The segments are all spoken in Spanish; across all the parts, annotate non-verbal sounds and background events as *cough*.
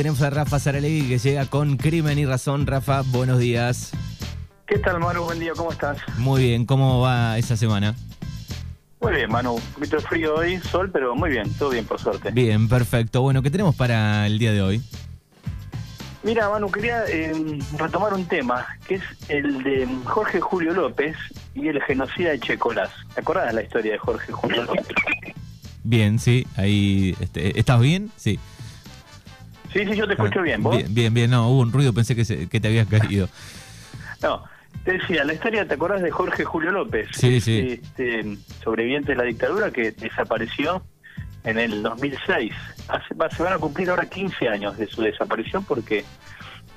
tenemos a Rafa Saralegui que llega con Crimen y Razón. Rafa, buenos días. ¿Qué tal, Manu? Buen día, ¿cómo estás? Muy bien, ¿cómo va esa semana? Muy bien, Manu. Un poquito de frío hoy, sol, pero muy bien, todo bien, por suerte. Bien, perfecto. Bueno, ¿qué tenemos para el día de hoy? Mira, Manu, quería eh, retomar un tema, que es el de Jorge Julio López y el genocida de Checolás. ¿Te acordás de la historia de Jorge Julio López? Bien, sí, ahí. Este, ¿Estás bien? Sí. Sí, sí, yo te escucho bien. ¿Vos? Bien, bien, bien. No, hubo un ruido, pensé que, se- que te habías caído. *laughs* No, te decía, la historia, ¿te acordás de Jorge Julio López? Sí, sí. Este, sobreviviente de la dictadura que desapareció en el 2006. Hace, va- se van a cumplir ahora 15 años de su desaparición porque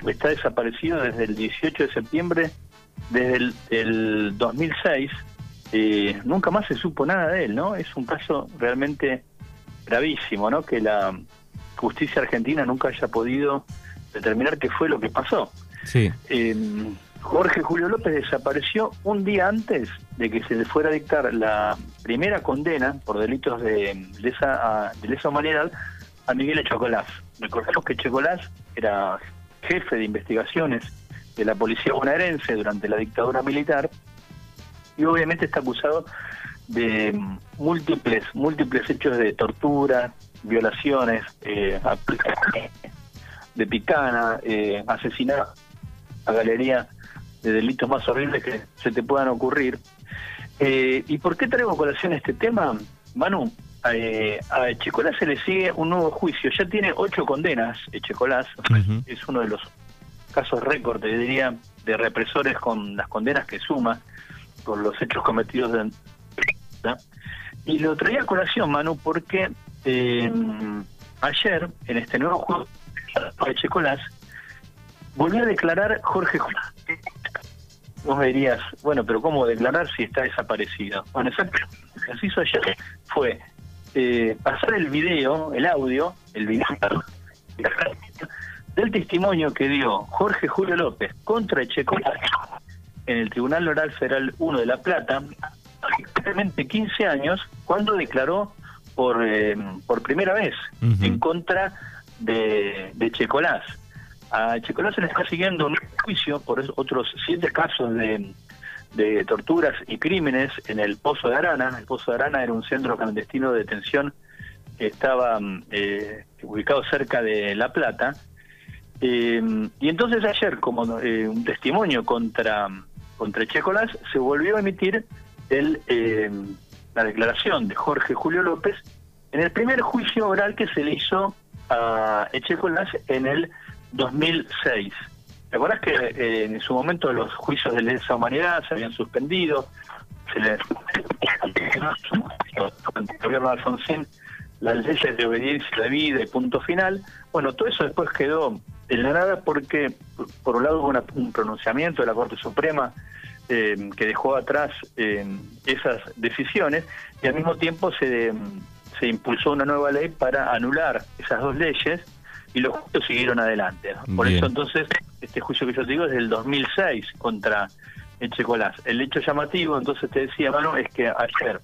está desaparecido desde el 18 de septiembre, desde el, el 2006. Eh, nunca más se supo nada de él, ¿no? Es un caso realmente gravísimo, ¿no? Que la justicia argentina nunca haya podido determinar qué fue lo que pasó. Sí. Eh, Jorge Julio López desapareció un día antes de que se le fuera a dictar la primera condena por delitos de lesa, de lesa humanidad a Miguel Echecolás. Recordemos que Echecolás era jefe de investigaciones de la policía bonaerense durante la dictadura militar y obviamente está acusado de múltiples múltiples hechos de tortura, violaciones, eh, *laughs* de picana, eh, asesinato a galería de delitos más horribles que se te puedan ocurrir. Eh, ¿Y por qué traigo a colación este tema, Manu? Eh, a Echecolás se le sigue un nuevo juicio. Ya tiene ocho condenas, Echecolás. Es uno de los casos récord, te diría, de represores con las condenas que suma por los hechos cometidos de... ¿no? Y lo traía a colación, Manu, porque eh, ayer, en este nuevo juicio de Echecolás, volvió a declarar Jorge Julio. Vos me dirías, bueno, pero ¿cómo declarar si está desaparecido? Bueno, exacto. Lo que hizo ayer fue eh, pasar el video, el audio, el video del testimonio que dio Jorge Julio López contra Echecolás en el Tribunal Oral Federal 1 de La Plata, exactamente 15 años, cuando declaró por, eh, por primera vez en contra de, de Checolás. A Checolás se le está siguiendo un juicio por otros siete casos de, de torturas y crímenes en el Pozo de Arana. El Pozo de Arana era un centro clandestino de detención que estaba mm, eh, ubicado cerca de La Plata. Eh, y entonces ayer, como eh, un testimonio contra, contra Checolás, se volvió a emitir el, eh, la declaración de Jorge Julio López en el primer juicio oral que se le hizo a Echecolás en el 2006. ¿Te acuerdas que eh, en su momento los juicios de lesa humanidad se habían suspendido? Se le el gobierno de Alfonsín las leyes de obediencia de vida y punto final. Bueno, todo eso después quedó en la nada porque, por- por un lado, hubo una- un pronunciamiento de la Corte Suprema eh, que dejó atrás eh, esas decisiones y al mismo tiempo se, se impulsó una nueva ley para anular esas dos leyes y los juicios siguieron adelante. Por Bien. eso entonces este juicio que yo te digo es del 2006 contra Echecolás. El hecho llamativo, entonces te decía, Manu, es que ayer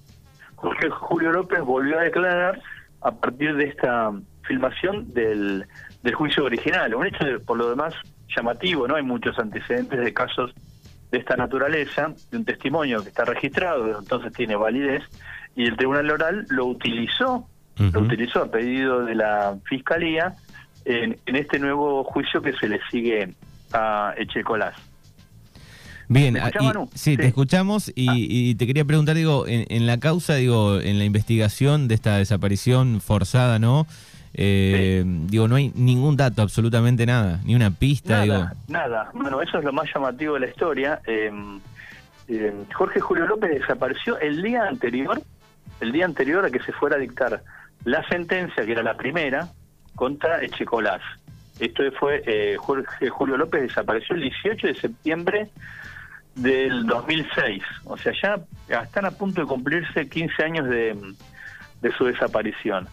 Jorge Julio López volvió a declarar a partir de esta filmación del, del juicio original. Un hecho, de- por lo demás, llamativo, ¿no? Hay muchos antecedentes de casos de esta naturaleza, de un testimonio que está registrado, entonces tiene validez, y el Tribunal Oral lo utilizó, lo utilizó a pedido de la Fiscalía en, en este nuevo juicio que se le sigue a Echecolás. Bien, ¿Me ah, y- Manu? sí, te escuchamos y, y te quería preguntar, digo, en, en la causa, digo, en la investigación de esta desaparición forzada, ¿no? Eh, Digo, no hay ningún dato, absolutamente nada, ni una pista, digo. Nada, nada. Bueno, eso es lo más llamativo de la historia. Eh, eh, Jorge Julio López desapareció el día anterior, el día anterior a que se fuera a dictar la sentencia, que era la primera, contra Echecolás. Esto fue, eh, Jorge Julio López desapareció el 18 de septiembre del 2006. O sea, ya están a punto de cumplirse 15 años de, de su desaparición.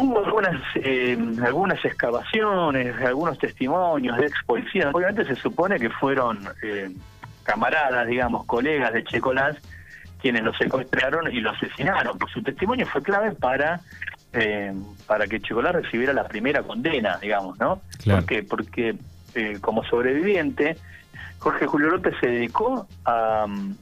Hubo algunas eh, algunas excavaciones, algunos testimonios de ex policías. Obviamente se supone que fueron eh, camaradas, digamos, colegas de Checolás, quienes lo secuestraron y lo asesinaron. Pues su testimonio fue clave para eh, para que Checolás recibiera la primera condena, digamos, ¿no? Claro. ¿Por qué? Porque eh, como sobreviviente, Jorge Julio López se dedicó a, mm,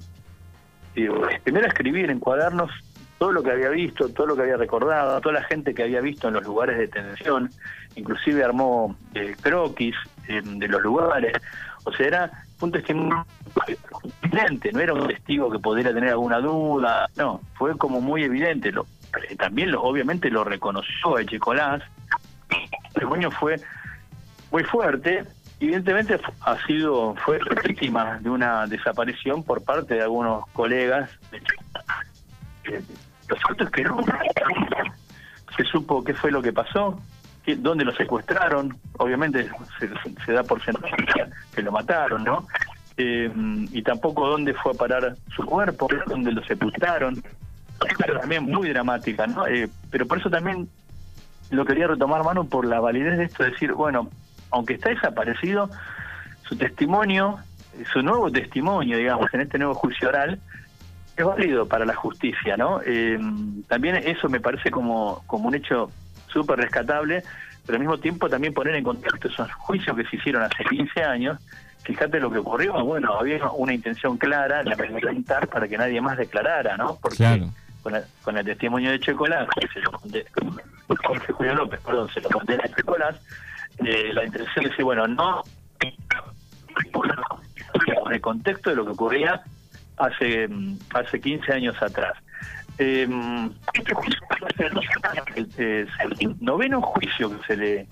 primero a escribir en cuadernos todo lo que había visto, todo lo que había recordado, toda la gente que había visto en los lugares de detención, inclusive armó eh, croquis eh, de los lugares, o sea, era un testimonio evidente, no era un testigo que pudiera tener alguna duda, no, fue como muy evidente, lo, eh, también lo, obviamente lo reconoció Echecolás, el testimonio fue muy fuerte, evidentemente ha sido, fue víctima de una desaparición por parte de algunos colegas de eh, lo cierto es que nunca se supo qué fue lo que pasó, dónde lo secuestraron, obviamente se, se da por sentado que lo mataron, ¿no? Eh, y tampoco dónde fue a parar su cuerpo, dónde lo sepultaron. Pero también muy dramática, ¿no? Eh, pero por eso también lo quería retomar, mano, por la validez de esto, decir, bueno, aunque está desaparecido, su testimonio, su nuevo testimonio, digamos, en este nuevo juicio oral, es válido para la justicia, ¿no? Eh, también eso me parece como, como un hecho súper rescatable, pero al mismo tiempo también poner en contexto esos juicios que se hicieron hace 15 años. Fíjate lo que ocurrió, bueno, había una intención clara de amedrentar para que nadie más declarara, ¿no? Porque Claro. con, el, con el testimonio de Checolás, que se lo conde- Jorge Julio López, perdón, se lo condena a Checolás, eh, la intención es decir, bueno, no con el contexto de lo que ocurría hace mm, hace 15 años atrás. Eh, este juicio el, el noveno juicio que se le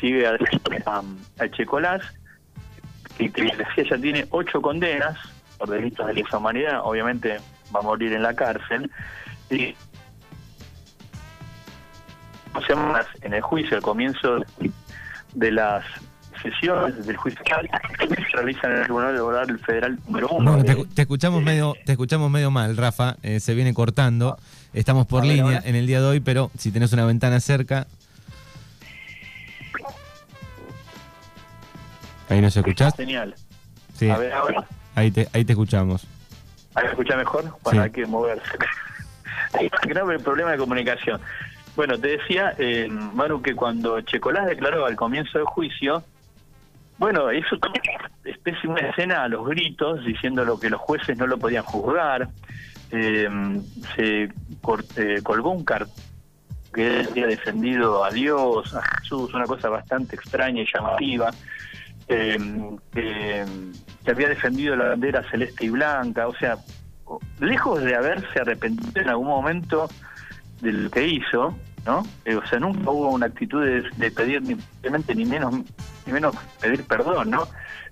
sigue a, a, Checolás, que, ya tiene ocho condenas por delitos de lesa humanidad, obviamente va a morir en la cárcel. Y semanas en el juicio, al comienzo de las sesiones del juicio se realizan en el Tribunal Laboral Federal número uno. Bueno, te, escuchamos medio, te escuchamos medio mal, Rafa. eh, se viene cortando. Estamos por ver, línea en el día de hoy, pero si tenés una ventana cerca. Ahí nos escuchás. Genial. Sí, A ver, ahora. ahí te, ahí te escuchamos. ¿Ahí me escucha mejor? Bueno, Sí. hay que moverse. *laughs* Hay un grave problema de comunicación. Bueno, te decía, eh, Manu, que cuando Checolás declaró al comienzo del juicio, bueno, toda una especie una escena a los gritos, diciendo lo que los jueces no lo podían juzgar. Eh, se eh, colgó un cartel que había defendido a Dios, a Jesús, una cosa bastante extraña y llamativa. Eh, eh, que había defendido la bandera celeste y blanca, o sea, lejos de haberse arrepentido en algún momento de lo que hizo, ¿no? Eh, o sea, nunca hubo una actitud de, de pedir ni, ni menos ni menos pedir perdón, ¿no?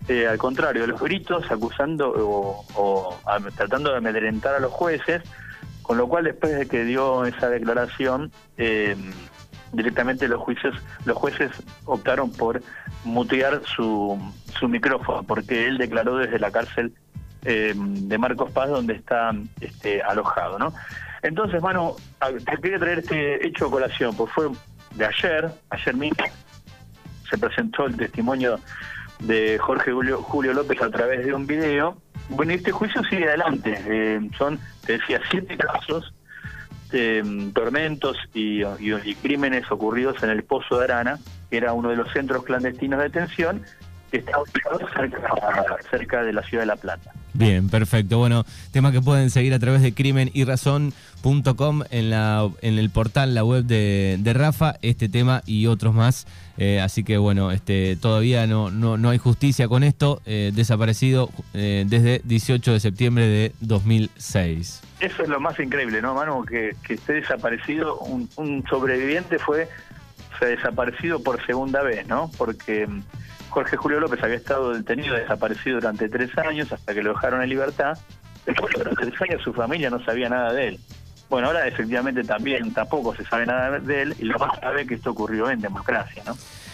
Eh, al contrario, los gritos acusando o, o tratando de amedrentar a los jueces, con lo cual después de que dio esa declaración, eh, directamente los juicios, los jueces optaron por mutear su, su micrófono, porque él declaró desde la cárcel eh, de Marcos Paz, donde está este, alojado, ¿no? Entonces, a- te quería traer este hecho a colación, pues fue de ayer, ayer mismo, se presentó el testimonio de Jorge Julio, Julio López a través de un video. Bueno, este juicio sigue adelante. Eh, son, te decía, siete casos mm, tormentos y crímenes ocurridos en el Pozo de Arana, que era uno de los centros clandestinos de detención, que está ubicado cerca, cerca de la ciudad de La Plata. Bien, perfecto. Bueno, tema que pueden seguir a través de crimen y razón.com en, la, en el portal, la web de, de Rafa, este tema y otros más. Eh, así que bueno, este, todavía no, no, no hay justicia con esto. eh, desaparecido eh, desde 18 de septiembre de 2006. Eso es lo más increíble, ¿no, Manu? Que, que esté desaparecido. Un, un sobreviviente fue desaparecido por segunda vez, ¿no? Porque Jorge Julio López había estado detenido, desaparecido durante tres años hasta que lo dejaron en libertad. Después de tres años su familia no sabía nada de él. Bueno, ahora efectivamente también tampoco se sabe nada de él y lo más grave es que esto ocurrió en democracia, ¿no?